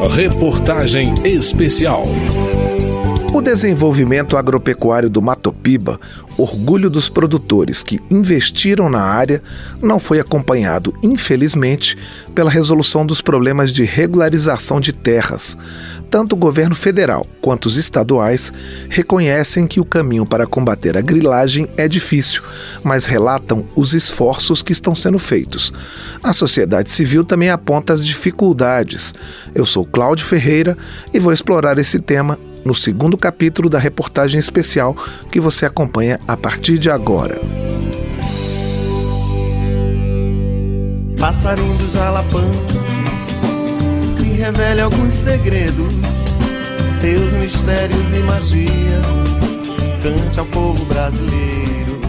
Reportagem especial. O desenvolvimento agropecuário do Matopiba, orgulho dos produtores que investiram na área, não foi acompanhado, infelizmente, pela resolução dos problemas de regularização de terras. Tanto o governo federal quanto os estaduais reconhecem que o caminho para combater a grilagem é difícil, mas relatam os esforços que estão sendo feitos. A sociedade civil também aponta as dificuldades. Eu sou Cláudio Ferreira e vou explorar esse tema no segundo capítulo da reportagem especial que você acompanha a partir de agora. Passarinho do Jalapão me revela alguns segredos, teus mistérios e magia. Cante ao povo brasileiro.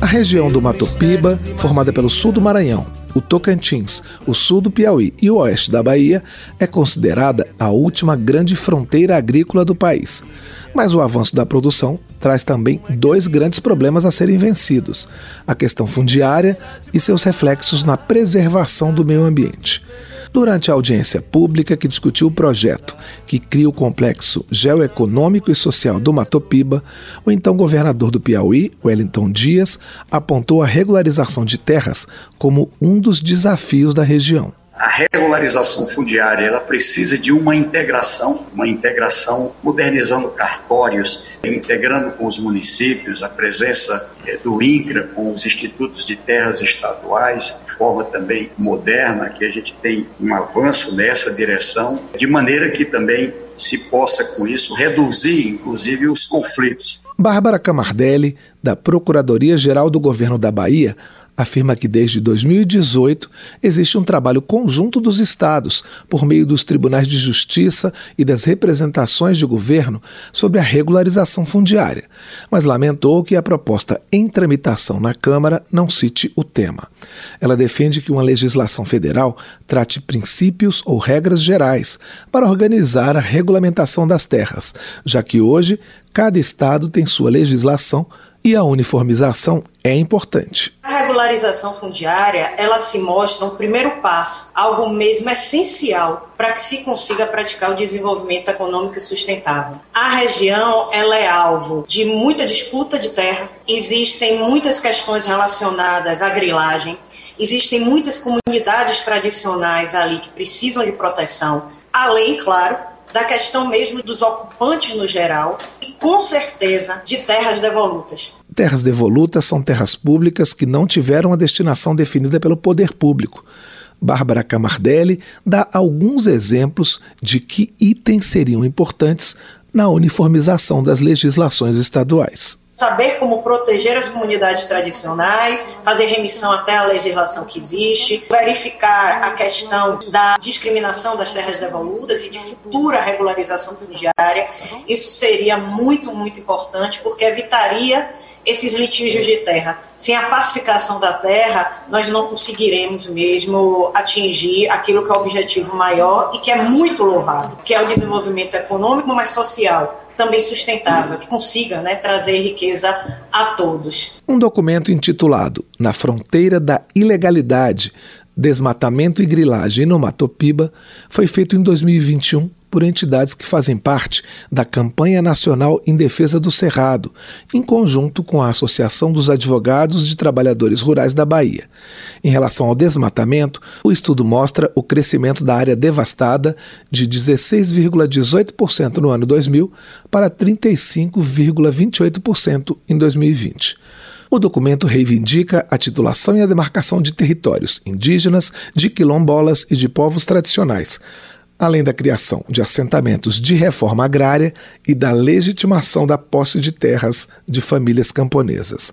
A região do Mato Piba, formada pelo sul do Maranhão, o Tocantins, o sul do Piauí e o oeste da Bahia, é considerada a última grande fronteira agrícola do país. Mas o avanço da produção traz também dois grandes problemas a serem vencidos: a questão fundiária e seus reflexos na preservação do meio ambiente. Durante a audiência pública que discutiu o projeto que cria o complexo geoeconômico e social do Matopiba, o então governador do Piauí, Wellington Dias, apontou a regularização de terras como um dos desafios da região a regularização fundiária ela precisa de uma integração, uma integração modernizando cartórios, integrando com os municípios, a presença é, do INCRA com os institutos de terras estaduais, de forma também moderna, que a gente tem um avanço nessa direção, de maneira que também se possa, com isso, reduzir, inclusive, os conflitos. Bárbara Camardelli, da Procuradoria-Geral do Governo da Bahia, afirma que desde 2018 existe um trabalho conjunto dos estados, por meio dos tribunais de justiça e das representações de governo, sobre a regularização fundiária, mas lamentou que a proposta em tramitação na Câmara não cite o tema. Ela defende que uma legislação federal trate princípios ou regras gerais para organizar a regulamentação das terras, já que hoje cada estado tem sua legislação e a uniformização é importante. A regularização fundiária, ela se mostra um primeiro passo, algo mesmo essencial para que se consiga praticar o desenvolvimento econômico sustentável. A região, ela é alvo de muita disputa de terra, existem muitas questões relacionadas à grilagem, existem muitas comunidades tradicionais ali que precisam de proteção, além, claro, da questão mesmo dos ocupantes no geral e, com certeza, de terras devolutas. Terras devolutas são terras públicas que não tiveram a destinação definida pelo poder público. Bárbara Camardelli dá alguns exemplos de que itens seriam importantes na uniformização das legislações estaduais saber como proteger as comunidades tradicionais, fazer remissão até a legislação que existe, verificar a questão da discriminação das terras devolutas e de futura regularização fundiária. Isso seria muito, muito importante, porque evitaria esses litígios de terra. Sem a pacificação da terra, nós não conseguiremos mesmo atingir aquilo que é o objetivo maior e que é muito louvável, que é o desenvolvimento econômico, mas social também sustentável, que consiga né, trazer riqueza a todos. Um documento intitulado Na Fronteira da Ilegalidade, Desmatamento e Grilagem no Matopiba foi feito em 2021 por entidades que fazem parte da Campanha Nacional em Defesa do Cerrado, em conjunto com a Associação dos Advogados de Trabalhadores Rurais da Bahia. Em relação ao desmatamento, o estudo mostra o crescimento da área devastada de 16,18% no ano 2000 para 35,28% em 2020. O documento reivindica a titulação e a demarcação de territórios indígenas, de quilombolas e de povos tradicionais, além da criação de assentamentos de reforma agrária e da legitimação da posse de terras de famílias camponesas.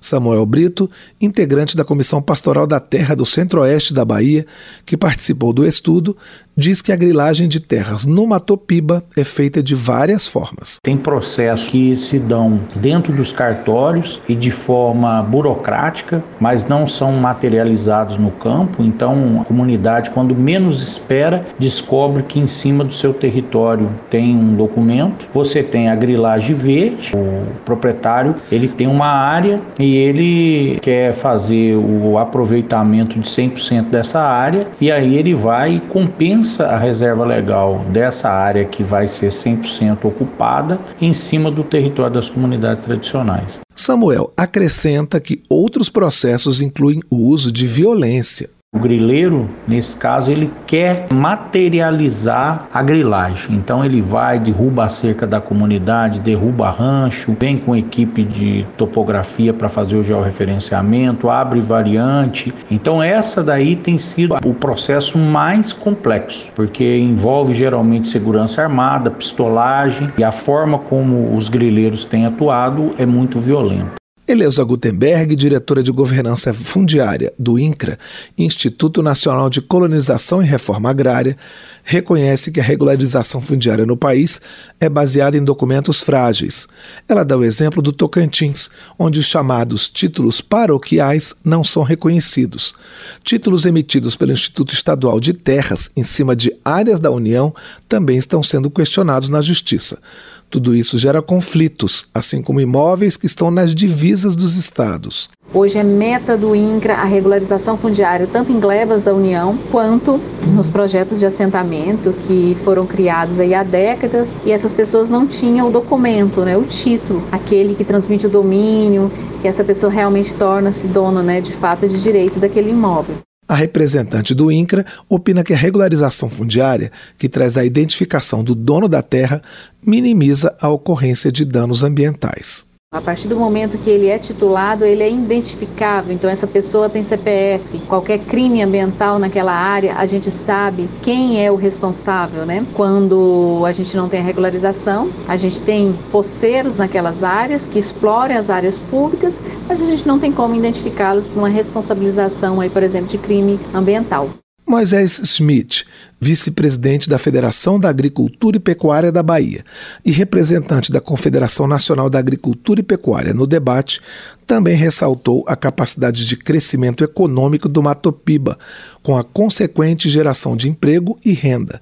Samuel Brito, integrante da Comissão Pastoral da Terra do Centro-Oeste da Bahia, que participou do estudo, diz que a grilagem de terras no Matopiba é feita de várias formas. Tem processos que se dão dentro dos cartórios e de forma burocrática, mas não são materializados no campo, então a comunidade, quando menos espera, descobre que em cima do seu território tem um documento. Você tem a grilagem verde, o proprietário ele tem uma área e ele quer fazer o aproveitamento de 100% dessa área e aí ele vai e compensa pensa a reserva legal dessa área que vai ser 100% ocupada em cima do território das comunidades tradicionais. Samuel acrescenta que outros processos incluem o uso de violência, o grileiro, nesse caso, ele quer materializar a grilagem. Então ele vai, derruba a cerca da comunidade, derruba rancho, vem com equipe de topografia para fazer o georreferenciamento, abre variante. Então essa daí tem sido o processo mais complexo, porque envolve geralmente segurança armada, pistolagem e a forma como os grileiros têm atuado é muito violenta. Eleusa Gutenberg, diretora de governança fundiária do INCRA, Instituto Nacional de Colonização e Reforma Agrária, reconhece que a regularização fundiária no país é baseada em documentos frágeis. Ela dá o exemplo do Tocantins, onde os chamados títulos paroquiais não são reconhecidos. Títulos emitidos pelo Instituto Estadual de Terras em cima de áreas da União também estão sendo questionados na Justiça. Tudo isso gera conflitos, assim como imóveis que estão nas divisas dos estados. Hoje é meta do INCRA a regularização fundiária, tanto em glebas da União quanto nos projetos de assentamento que foram criados aí há décadas e essas pessoas não tinham o documento, né, o título, aquele que transmite o domínio, que essa pessoa realmente torna-se dona, né, de fato de direito daquele imóvel. A representante do INCRA opina que a regularização fundiária, que traz a identificação do dono da terra, minimiza a ocorrência de danos ambientais. A partir do momento que ele é titulado, ele é identificável. Então, essa pessoa tem CPF. Qualquer crime ambiental naquela área, a gente sabe quem é o responsável, né? Quando a gente não tem a regularização, a gente tem poceiros naquelas áreas que exploram as áreas públicas, mas a gente não tem como identificá-los por uma responsabilização, aí, por exemplo, de crime ambiental. Moisés Schmidt, vice-presidente da Federação da Agricultura e Pecuária da Bahia e representante da Confederação Nacional da Agricultura e Pecuária no debate, também ressaltou a capacidade de crescimento econômico do Matopiba, com a consequente geração de emprego e renda.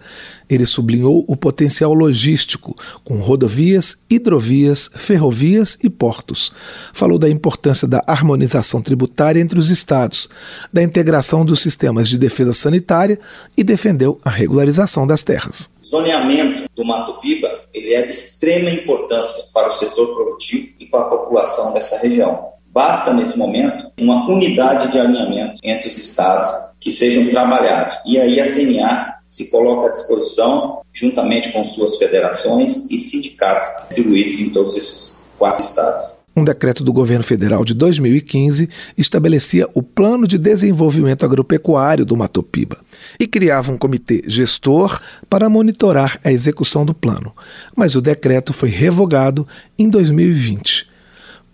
Ele sublinhou o potencial logístico, com rodovias, hidrovias, ferrovias e portos. Falou da importância da harmonização tributária entre os estados, da integração dos sistemas de defesa sanitária e defendeu a regularização das terras. O zoneamento do Mato Piba ele é de extrema importância para o setor produtivo e para a população dessa região. Basta, nesse momento, uma unidade de alinhamento entre os estados que sejam trabalhados. E aí a CNA se coloca à disposição, juntamente com suas federações e sindicatos distribuídos em todos esses quatro estados. Um decreto do governo federal de 2015 estabelecia o Plano de Desenvolvimento Agropecuário do Mato Piba e criava um comitê gestor para monitorar a execução do plano. Mas o decreto foi revogado em 2020.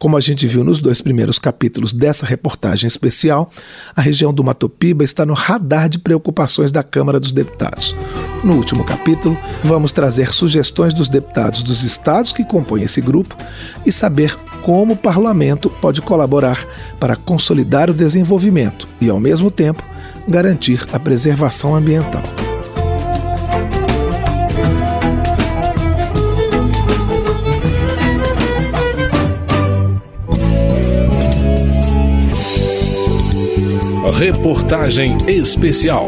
Como a gente viu nos dois primeiros capítulos dessa reportagem especial, a região do Mato Piba está no radar de preocupações da Câmara dos Deputados. No último capítulo, vamos trazer sugestões dos deputados dos estados que compõem esse grupo e saber como o parlamento pode colaborar para consolidar o desenvolvimento e, ao mesmo tempo, garantir a preservação ambiental. Reportagem especial.